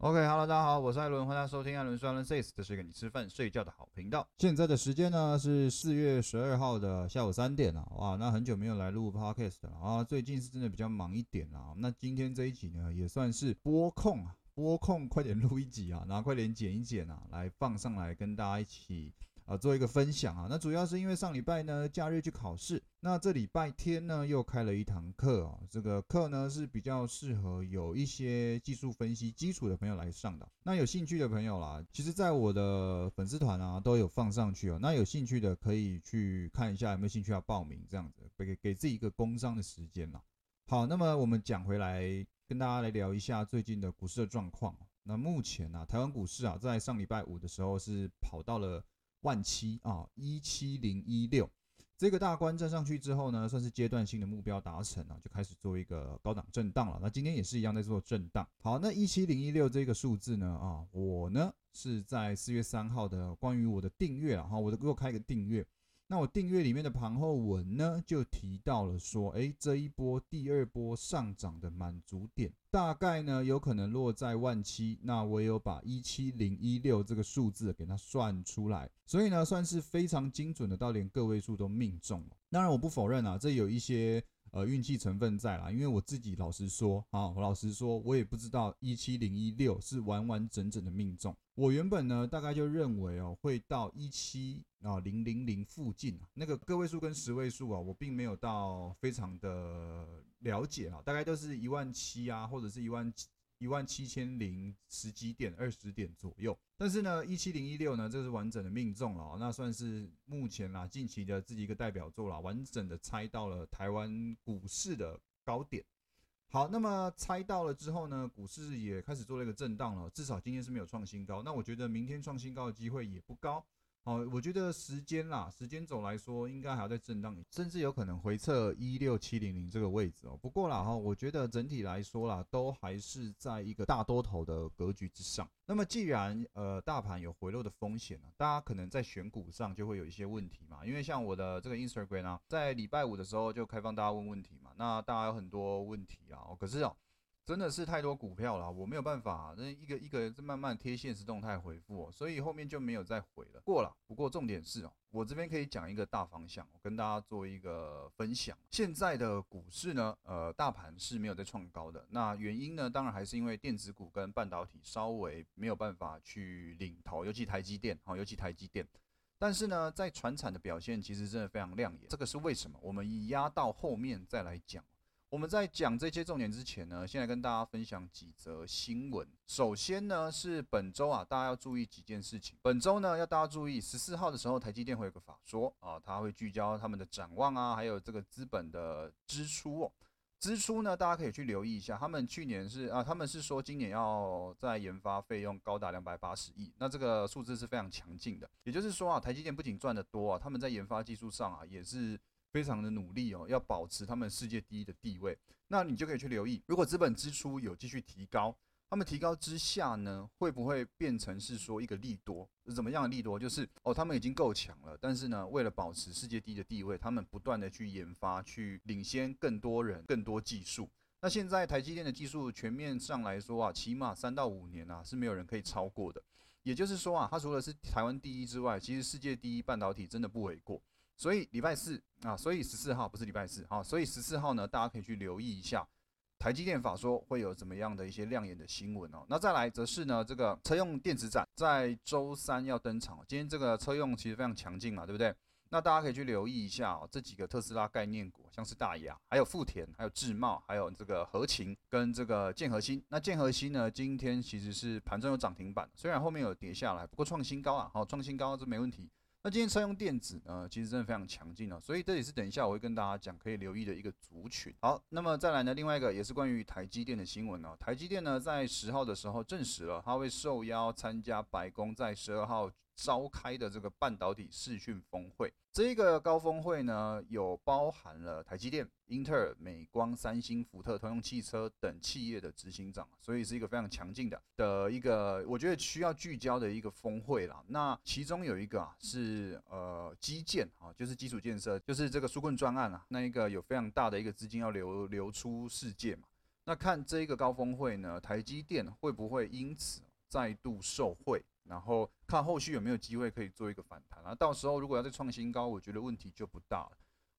OK，Hello，大家好，我是艾伦，欢迎收听艾伦说艾伦 says，这是一个你吃饭睡觉的好频道。现在的时间呢是四月十二号的下午三点了，哇，那很久没有来录 podcast 了啊，最近是真的比较忙一点啊。那今天这一集呢也算是播控啊，播控快点录一集啊，然后快点剪一剪啊，来放上来跟大家一起。啊，做一个分享啊，那主要是因为上礼拜呢假日去考试，那这礼拜天呢又开了一堂课啊，这个课呢是比较适合有一些技术分析基础的朋友来上的。那有兴趣的朋友啦，其实在我的粉丝团啊都有放上去哦，那有兴趣的可以去看一下有没有兴趣要报名这样子，给给自己一个工商的时间啦。好，那么我们讲回来，跟大家来聊一下最近的股市的状况。那目前呢，台湾股市啊，在上礼拜五的时候是跑到了。万七啊，一七零一六这个大关站上去之后呢，算是阶段性的目标达成了，就开始做一个高档震荡了。那今天也是一样在做震荡。好，那一七零一六这个数字呢，啊，我呢是在四月三号的关于我的订阅啊，哈，我的给我开个订阅。那我订阅里面的盘后文呢，就提到了说，哎，这一波第二波上涨的满足点，大概呢有可能落在万七。那我有把一七零一六这个数字给它算出来，所以呢算是非常精准的，到连个位数都命中了。当然我不否认啊，这有一些。呃，运气成分在啦，因为我自己老实说啊，我老实说，我也不知道一七零一六是完完整整的命中。我原本呢，大概就认为哦，会到一七啊零零零附近啊，那个个位数跟十位数啊，我并没有到非常的了解啊，大概都是一万七啊，或者是一万七。一万七千零十几点，二十点左右。但是呢，一七零一六呢，这是完整的命中了，那算是目前啦近期的自己一个代表作了，完整的猜到了台湾股市的高点。好，那么猜到了之后呢，股市也开始做了一个震荡了，至少今天是没有创新高。那我觉得明天创新高的机会也不高。哦，我觉得时间啦，时间走来说，应该还要再震荡，甚至有可能回测一六七零零这个位置哦。不过啦哈，我觉得整体来说啦，都还是在一个大多头的格局之上。那么既然呃大盘有回落的风险呢，大家可能在选股上就会有一些问题嘛。因为像我的这个 Instagram 啊，在礼拜五的时候就开放大家问问题嘛，那大家有很多问题啊，可是哦。真的是太多股票了，我没有办法，那一个一个在慢慢贴现实动态回复，所以后面就没有再回了。过了，不过重点是哦，我这边可以讲一个大方向，我跟大家做一个分享。现在的股市呢，呃，大盘是没有在创高的。那原因呢，当然还是因为电子股跟半导体稍微没有办法去领头，尤其台积电，好，尤其台积电。但是呢，在船产的表现其实真的非常亮眼，这个是为什么？我们以压到后面再来讲。我们在讲这些重点之前呢，先来跟大家分享几则新闻。首先呢，是本周啊，大家要注意几件事情。本周呢，要大家注意，十四号的时候，台积电会有个法说啊，它会聚焦他们的展望啊，还有这个资本的支出哦。支出呢，大家可以去留意一下，他们去年是啊，他们是说今年要在研发费用高达两百八十亿，那这个数字是非常强劲的。也就是说啊，台积电不仅赚得多啊，他们在研发技术上啊，也是。非常的努力哦，要保持他们世界第一的地位。那你就可以去留意，如果资本支出有继续提高，他们提高之下呢，会不会变成是说一个利多？怎么样的利多？就是哦，他们已经够强了，但是呢，为了保持世界第一的地位，他们不断的去研发，去领先更多人、更多技术。那现在台积电的技术全面上来说啊，起码三到五年啊是没有人可以超过的。也就是说啊，它除了是台湾第一之外，其实世界第一半导体真的不为过。所以礼拜四啊，所以十四号不是礼拜四啊，所以十四号呢，大家可以去留意一下台积电法说会有怎么样的一些亮眼的新闻哦。那再来则是呢，这个车用电子展在周三要登场。今天这个车用其实非常强劲嘛，对不对？那大家可以去留意一下哦，这几个特斯拉概念股，像是大亚，还有富田，还有智茂，还有这个合勤跟这个建和新。那建和新呢，今天其实是盘中有涨停板，虽然后面有跌下来，不过创新高啊，好，创新高这没问题。那今天车用电子呢，其实真的非常强劲哦，所以这也是等一下我会跟大家讲可以留意的一个族群。好，那么再来呢，另外一个也是关于台积电的新闻哦。台积电呢在十号的时候证实了，他会受邀参加白宫在十二号。召开的这个半导体视讯峰会，这一个高峰会呢，有包含了台积电、英特尔、美光、三星、福特、通用汽车等企业的执行长，所以是一个非常强劲的的一个，我觉得需要聚焦的一个峰会啦。那其中有一个啊，是呃基建啊，就是基础建设，就是这个纾困专案啊，那一个有非常大的一个资金要流流出世界嘛。那看这一个高峰会呢，台积电会不会因此再度受惠？然后看后续有没有机会可以做一个反弹啊？到时候如果要再创新高，我觉得问题就不大了。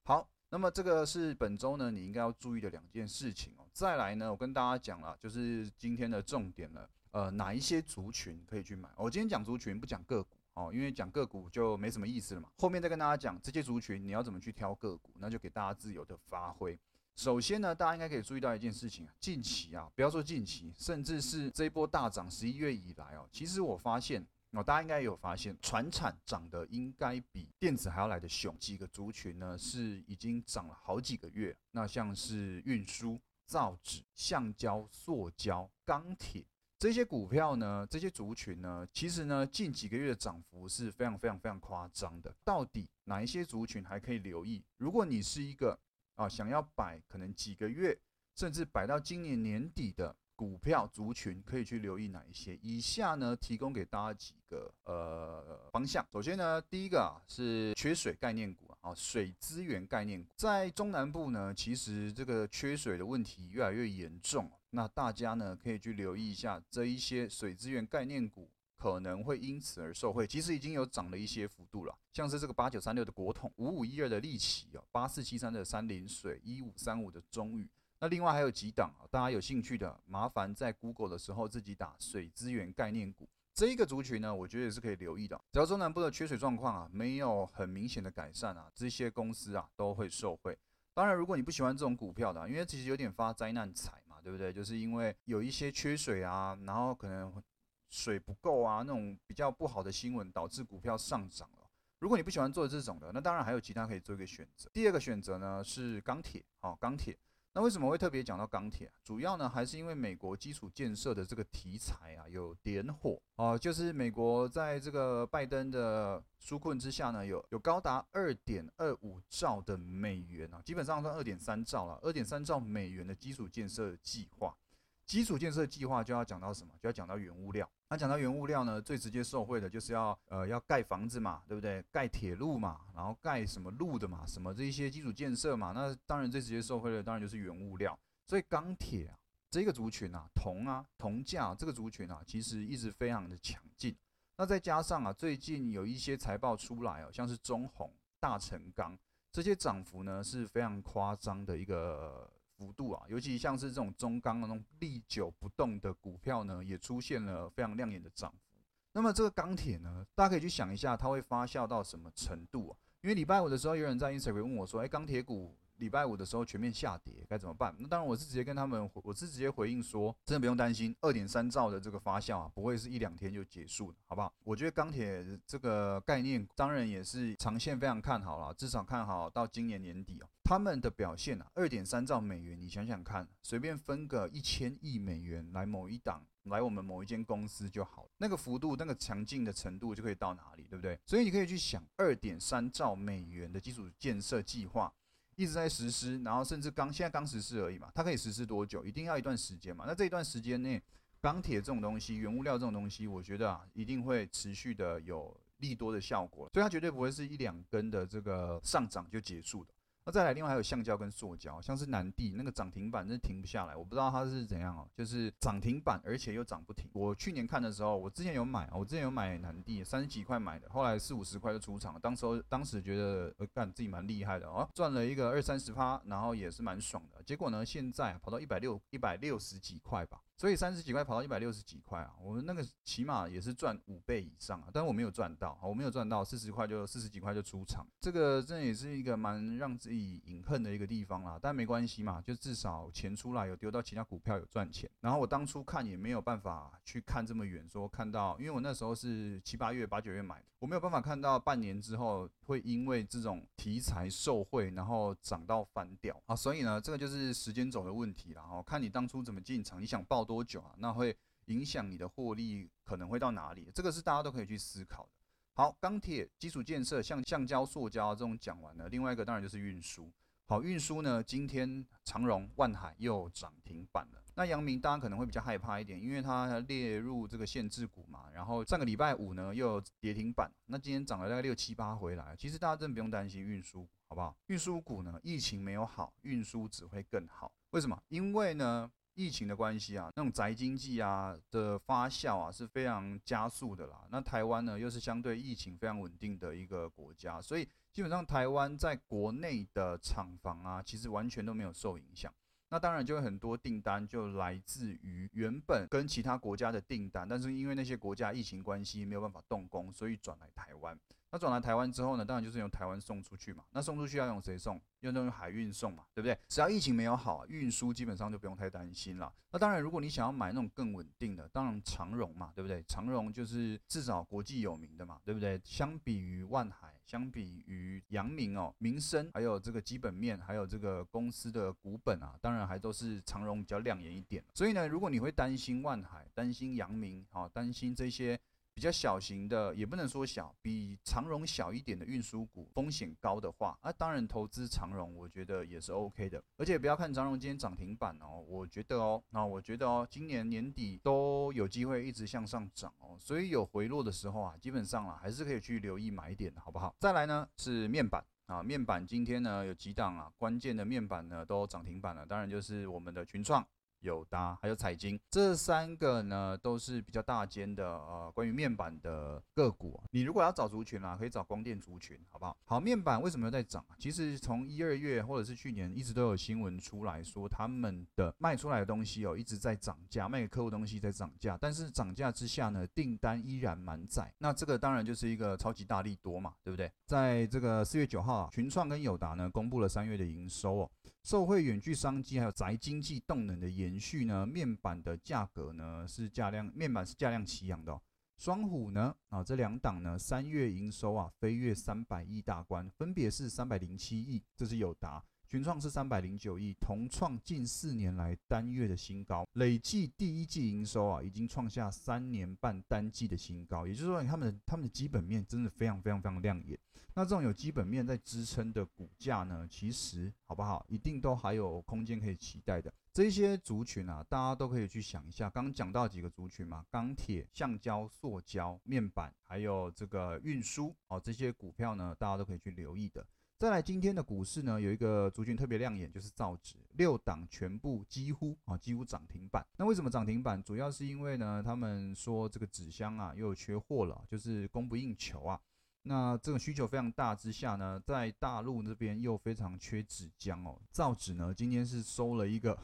好，那么这个是本周呢你应该要注意的两件事情哦。再来呢，我跟大家讲了，就是今天的重点了。呃，哪一些族群可以去买？我今天讲族群不讲个股哦，因为讲个股就没什么意思了嘛。后面再跟大家讲这些族群你要怎么去挑个股，那就给大家自由的发挥。首先呢，大家应该可以注意到一件事情啊，近期啊，不要说近期，甚至是这一波大涨十一月以来哦，其实我发现哦，大家应该有发现，船产涨的应该比电子还要来的凶。几个族群呢是已经涨了好几个月，那像是运输、造纸、橡胶、塑胶、钢铁。这些股票呢，这些族群呢，其实呢，近几个月的涨幅是非常非常非常夸张的。到底哪一些族群还可以留意？如果你是一个啊想要摆可能几个月，甚至摆到今年年底的股票族群，可以去留意哪一些？以下呢，提供给大家几个呃方向。首先呢，第一个啊是缺水概念股啊，水资源概念股，在中南部呢，其实这个缺水的问题越来越严重。那大家呢可以去留意一下这一些水资源概念股可能会因此而受惠，其实已经有涨了一些幅度了，像是这个八九三六的国统、五五一二的利奇哦，八四七三的三林水、一五三五的中宇。那另外还有几档啊，大家有兴趣的，麻烦在 Google 的时候自己打水资源概念股这一个族群呢，我觉得也是可以留意的。只要中南部的缺水状况啊没有很明显的改善啊，这些公司啊都会受惠。当然，如果你不喜欢这种股票的，因为其实有点发灾难财嘛。对不对？就是因为有一些缺水啊，然后可能水不够啊，那种比较不好的新闻导致股票上涨了。如果你不喜欢做这种的，那当然还有其他可以做一个选择。第二个选择呢是钢铁，好，钢铁。那为什么会特别讲到钢铁？主要呢还是因为美国基础建设的这个题材啊有点火啊，就是美国在这个拜登的纾困之下呢，有有高达二点二五兆的美元啊，基本上算二点三兆了，二点三兆美元的基础建设计划。基础建设计划就要讲到什么？就要讲到原物料。那讲到原物料呢，最直接受惠的就是要呃要盖房子嘛，对不对？盖铁路嘛，然后盖什么路的嘛，什么这一些基础建设嘛。那当然最直接受惠的当然就是原物料。所以钢铁啊这个族群啊，铜啊铜价这个族群啊，其实一直非常的强劲。那再加上啊最近有一些财报出来哦，像是中红、大成钢这些涨幅呢是非常夸张的一个。幅度啊，尤其像是这种中钢那种历久不动的股票呢，也出现了非常亮眼的涨幅。那么这个钢铁呢，大家可以去想一下，它会发酵到什么程度啊？因为礼拜五的时候，有人在 Instagram 问我说：“哎，钢铁股礼拜五的时候全面下跌，该怎么办？”那当然，我是直接跟他们，我是直接回应说：“真的不用担心，二点三兆的这个发酵啊，不会是一两天就结束，好不好？”我觉得钢铁这个概念，当然也是长线非常看好了，至少看好到今年年底哦。他们的表现啊，二点三兆美元，你想想看，随便分个一千亿美元来某一档，来我们某一间公司就好，那个幅度、那个强劲的程度就可以到哪里，对不对？所以你可以去想，二点三兆美元的基础建设计划一直在实施，然后甚至刚现在刚实施而已嘛，它可以实施多久？一定要一段时间嘛。那这一段时间内，钢铁这种东西、原物料这种东西，我觉得啊，一定会持续的有利多的效果，所以它绝对不会是一两根的这个上涨就结束的。那再来，另外还有橡胶跟塑胶，像是南地那个涨停板，真停不下来。我不知道它是怎样哦，就是涨停板，而且又涨不停。我去年看的时候，我之前有买，我之前有买南地，三十几块买的，后来四五十块就出场。当时候当时觉得，呃，干自己蛮厉害的哦，赚了一个二三十趴，然后也是蛮爽的。结果呢，现在跑到一百六一百六十几块吧。所以三十几块跑到一百六十几块啊，我们那个起码也是赚五倍以上啊，但我没有赚到，我没有赚到四十块就四十几块就出场，这个真的也是一个蛮让自己隐恨的一个地方啦。但没关系嘛，就至少钱出来有丢到其他股票有赚钱。然后我当初看也没有办法去看这么远，说看到，因为我那时候是七八月八九月买，我没有办法看到半年之后会因为这种题材受惠，然后涨到翻掉啊。所以呢，这个就是时间轴的问题了哦，看你当初怎么进场，你想报。多久啊？那会影响你的获利，可能会到哪里？这个是大家都可以去思考的。好，钢铁基础建设，像橡胶、塑胶这种讲完了，另外一个当然就是运输。好，运输呢，今天长荣、万海又涨停板了。那阳明大家可能会比较害怕一点，因为它列入这个限制股嘛。然后上个礼拜五呢又跌停板，那今天涨了大概六七八回来。其实大家真的不用担心运输，好不好？运输股呢，疫情没有好，运输只会更好。为什么？因为呢？疫情的关系啊，那种宅经济啊的发酵啊是非常加速的啦。那台湾呢又是相对疫情非常稳定的一个国家，所以基本上台湾在国内的厂房啊，其实完全都没有受影响。那当然就会很多订单就来自于原本跟其他国家的订单，但是因为那些国家疫情关系没有办法动工，所以转来台湾。那转来台湾之后呢，当然就是用台湾送出去嘛。那送出去要用谁送？用用海运送嘛，对不对？只要疫情没有好，运输基本上就不用太担心了。那当然，如果你想要买那种更稳定的，当然长荣嘛，对不对？长荣就是至少国际有名的嘛，对不对？相比于万海，相比于阳明哦，民生还有这个基本面，还有这个公司的股本啊，当然还都是长荣比较亮眼一点。所以呢，如果你会担心万海，担心阳明，好，担心这些。比较小型的，也不能说小，比长荣小一点的运输股风险高的话，啊，当然投资长荣，我觉得也是 OK 的。而且不要看长荣今天涨停板哦，我觉得哦，那我觉得哦，今年年底都有机会一直向上涨哦，所以有回落的时候啊，基本上啊还是可以去留意买点的好不好？再来呢是面板啊，面板今天呢有几档啊，关键的面板呢都涨停板了，当然就是我们的群创。友达还有彩晶，这三个呢都是比较大间的呃，关于面板的个股。你如果要找族群啊，可以找光电族群，好不好？好，面板为什么在涨？其实从一二月或者是去年一直都有新闻出来说，他们的卖出来的东西哦一直在涨价，卖给客户东西在涨价，但是涨价之下呢，订单依然满载。那这个当然就是一个超级大力多嘛，对不对？在这个四月九号啊，群创跟友达呢公布了三月的营收哦。受惠远距商机还有宅经济动能的延续呢，面板的价格呢是价量，面板是价量齐扬的哦。双虎呢啊这两档呢三月营收啊飞跃三百亿大关，分别是三百零七亿，这是友达。群创是三百零九亿，同创近四年来单月的新高，累计第一季营收啊，已经创下三年半单季的新高。也就是说，他们的他们的基本面真的非常非常非常亮眼。那这种有基本面在支撑的股价呢，其实好不好，一定都还有空间可以期待的。这些族群啊，大家都可以去想一下。刚刚讲到几个族群嘛，钢铁、橡胶、塑胶、面板，还有这个运输哦，这些股票呢，大家都可以去留意的。再来，今天的股市呢，有一个族群特别亮眼，就是造纸，六档全部几乎啊，几乎涨停板。那为什么涨停板？主要是因为呢，他们说这个纸箱啊又缺货了，就是供不应求啊。那这个需求非常大之下呢，在大陆那边又非常缺纸浆哦。造纸呢，今天是收了一个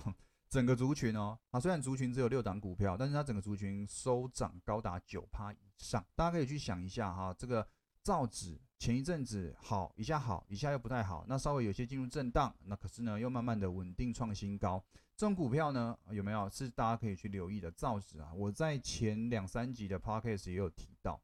整个族群哦，啊，虽然族群只有六档股票，但是它整个族群收涨高达九趴以上。大家可以去想一下哈，这个造纸。前一阵子好一下好一下又不太好，那稍微有些进入震荡，那可是呢又慢慢的稳定创新高。这种股票呢有没有是大家可以去留意的？造纸啊，我在前两三集的 podcast 也有提到，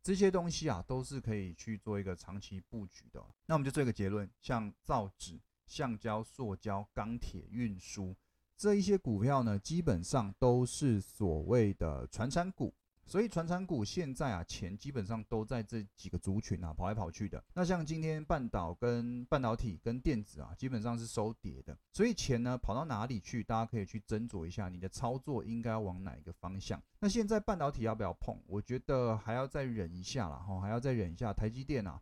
这些东西啊都是可以去做一个长期布局的。那我们就做一个结论，像造纸、橡胶、塑胶、钢铁、运输这一些股票呢，基本上都是所谓的传产股。所以，传产股现在啊，钱基本上都在这几个族群啊跑来跑去的。那像今天半导跟半导体跟电子啊，基本上是收跌的。所以钱呢跑到哪里去？大家可以去斟酌一下，你的操作应该往哪一个方向。那现在半导体要不要碰？我觉得还要再忍一下啦哈，还要再忍一下。台积电啊。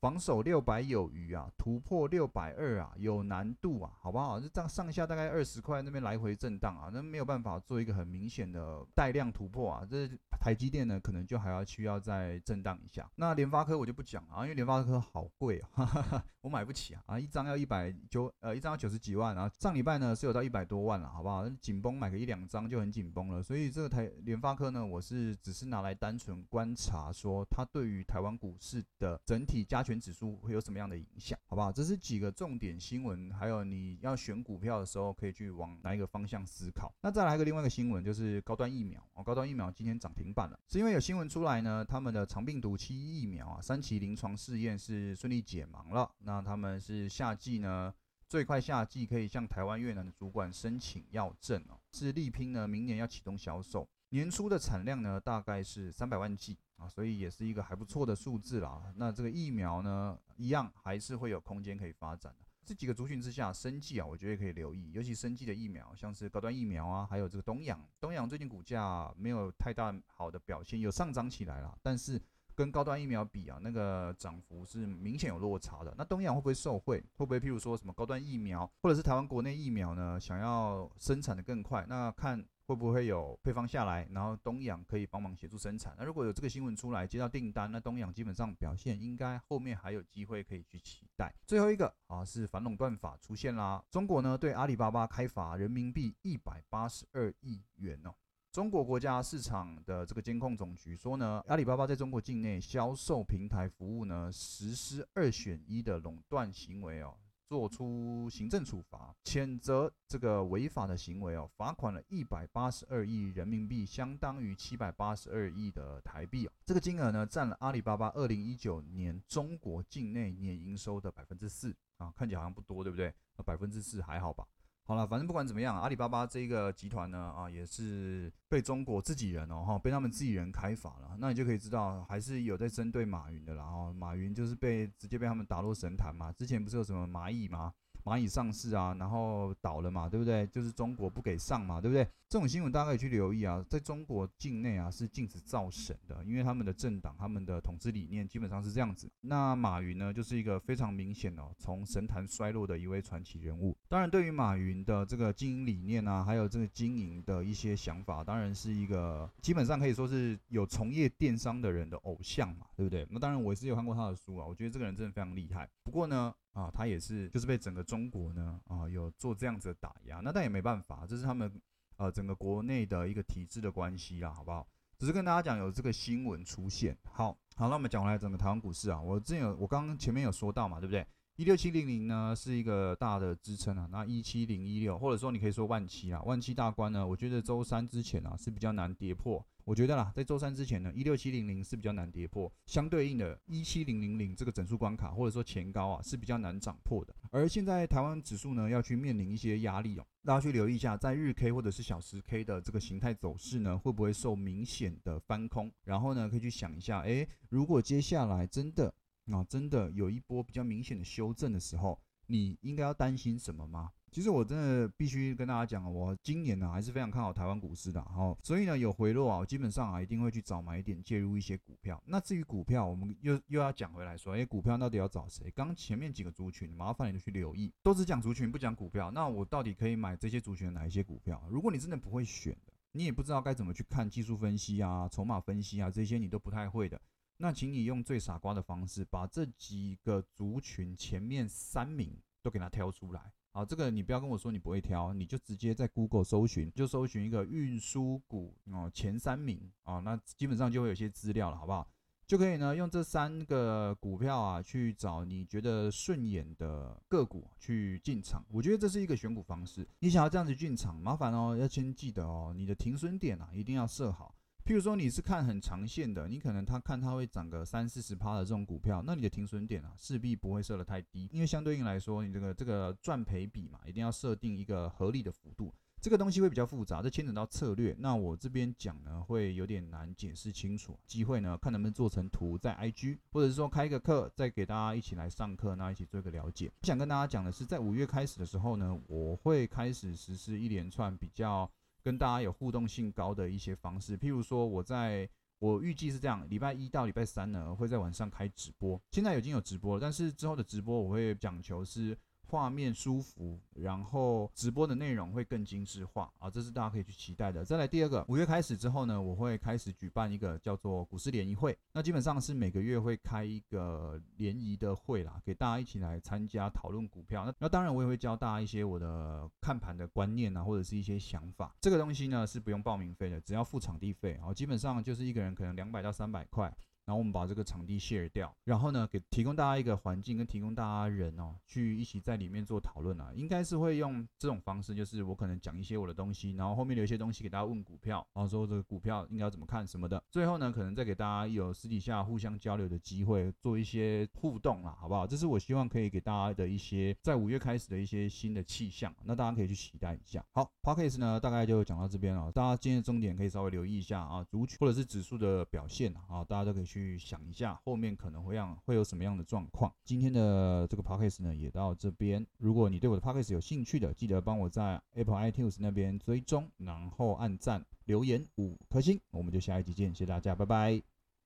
防守六百有余啊，突破六百二啊有难度啊，好不好？就这样上下大概二十块那边来回震荡啊，那没有办法做一个很明显的带量突破啊。这台积电呢，可能就还要需要再震荡一下。那联发科我就不讲了啊，因为联发科好贵啊，我买不起啊啊，一张要一百九呃一张要九十几万啊。上礼拜呢是有到一百多万了，好不好？紧绷买个一两张就很紧绷了，所以这个台联发科呢，我是只是拿来单纯观察，说它对于台湾股市的整体加。全指数会有什么样的影响？好不好？这是几个重点新闻，还有你要选股票的时候可以去往哪一个方向思考。那再来一个另外一个新闻，就是高端疫苗哦，高端疫苗今天涨停板了，是因为有新闻出来呢，他们的长病毒七疫苗啊，三期临床试验是顺利解盲了。那他们是夏季呢，最快夏季可以向台湾越南的主管申请药证哦，是力拼呢明年要启动销售。年初的产量呢，大概是三百万剂啊，所以也是一个还不错的数字啦。那这个疫苗呢，一样还是会有空间可以发展的。这几个族群之下，生技啊，我觉得也可以留意，尤其生技的疫苗，像是高端疫苗啊，还有这个东阳，东阳最近股价没有太大好的表现，有上涨起来了，但是跟高端疫苗比啊，那个涨幅是明显有落差的。那东阳会不会受惠？会不会譬如说什么高端疫苗，或者是台湾国内疫苗呢？想要生产的更快，那看。会不会有配方下来，然后东阳可以帮忙协助生产？那如果有这个新闻出来，接到订单，那东阳基本上表现应该后面还有机会可以去期待。最后一个啊是反垄断法出现啦，中国呢对阿里巴巴开罚人民币一百八十二亿元哦。中国国家市场的这个监控总局说呢，阿里巴巴在中国境内销售平台服务呢实施二选一的垄断行为哦。做出行政处罚，谴责这个违法的行为哦，罚款了一百八十二亿人民币，相当于七百八十二亿的台币哦。这个金额呢，占了阿里巴巴二零一九年中国境内年营收的百分之四啊，看起来好像不多，对不对？那百分之四还好吧？好了，反正不管怎么样，阿里巴巴这个集团呢，啊，也是被中国自己人哦，哈，被他们自己人开罚了。那你就可以知道，还是有在针对马云的啦。哈，马云就是被直接被他们打落神坛嘛。之前不是有什么蚂蚁吗？蚂蚁上市啊，然后倒了嘛，对不对？就是中国不给上嘛，对不对？这种新闻大家可以去留意啊。在中国境内啊，是禁止造神的，因为他们的政党、他们的统治理念基本上是这样子。那马云呢，就是一个非常明显哦，从神坛衰落的一位传奇人物。当然，对于马云的这个经营理念啊，还有这个经营的一些想法，当然是一个基本上可以说是有从业电商的人的偶像嘛，对不对？那当然，我也是有看过他的书啊，我觉得这个人真的非常厉害。不过呢，啊，他也是，就是被整个中国呢，啊，有做这样子的打压，那但也没办法，这是他们，呃，整个国内的一个体制的关系啦，好不好？只是跟大家讲有这个新闻出现，好好，那我们讲回来整个台湾股市啊，我之前有，我刚刚前面有说到嘛，对不对？一六七零零呢是一个大的支撑啊，那一七零一六或者说你可以说万七啊，万七大关呢，我觉得周三之前啊是比较难跌破。我觉得啦，在周三之前呢，一六七零零是比较难跌破，相对应的一七零零零这个整数关卡或者说前高啊是比较难涨破的。而现在台湾指数呢要去面临一些压力哦，大家去留意一下，在日 K 或者是小时 K 的这个形态走势呢，会不会受明显的翻空？然后呢，可以去想一下，诶，如果接下来真的。啊真的有一波比较明显的修正的时候，你应该要担心什么吗？其实我真的必须跟大家讲我今年呢还是非常看好台湾股市的，好，所以呢有回落啊，我基本上啊一定会去找买点介入一些股票。那至于股票，我们又又要讲回来说，哎，股票到底要找谁？刚前面几个族群，麻烦你去留意，都只讲族群不讲股票。那我到底可以买这些族群的哪一些股票？如果你真的不会选的，你也不知道该怎么去看技术分析啊、筹码分析啊这些你都不太会的。那请你用最傻瓜的方式，把这几个族群前面三名都给它挑出来。好，这个你不要跟我说你不会挑，你就直接在 Google 搜寻，就搜寻一个运输股哦前三名啊，那基本上就会有些资料了，好不好？就可以呢用这三个股票啊去找你觉得顺眼的个股去进场。我觉得这是一个选股方式。你想要这样子进场，麻烦哦，要先记得哦，你的停损点啊一定要设好。譬如说你是看很长线的，你可能他看它会涨个三四十趴的这种股票，那你的停损点啊势必不会设得太低，因为相对应来说，你这个这个赚赔比嘛，一定要设定一个合理的幅度，这个东西会比较复杂，这牵扯到策略。那我这边讲呢会有点难解释清楚，机会呢看能不能做成图在 IG，或者是说开一个课再给大家一起来上课，那一起做一个了解。想跟大家讲的是，在五月开始的时候呢，我会开始实施一连串比较。跟大家有互动性高的一些方式，譬如说，我在我预计是这样，礼拜一到礼拜三呢，会在晚上开直播。现在已经有直播了，但是之后的直播我会讲求是。画面舒服，然后直播的内容会更精致化啊，这是大家可以去期待的。再来第二个，五月开始之后呢，我会开始举办一个叫做股市联谊会，那基本上是每个月会开一个联谊的会啦，给大家一起来参加讨论股票。那那当然我也会教大家一些我的看盘的观念啊，或者是一些想法。这个东西呢是不用报名费的，只要付场地费啊，基本上就是一个人可能两百到三百块。然后我们把这个场地 share 掉，然后呢，给提供大家一个环境，跟提供大家人哦，去一起在里面做讨论啊，应该是会用这种方式，就是我可能讲一些我的东西，然后后面留一些东西给大家问股票，然后说这个股票应该要怎么看什么的，最后呢，可能再给大家有私底下互相交流的机会，做一些互动啦，好不好？这是我希望可以给大家的一些在五月开始的一些新的气象，那大家可以去期待一下。好 p o c k e t 呢，大概就讲到这边了，大家今天的重点可以稍微留意一下啊，族群或者是指数的表现啊，大家都可以去。去想一下后面可能会让会有什么样的状况。今天的这个 podcast 呢也到这边。如果你对我的 podcast 有兴趣的，记得帮我在 Apple iTunes 那边追踪，然后按赞留言五颗星。我们就下一集见，谢谢大家，拜拜。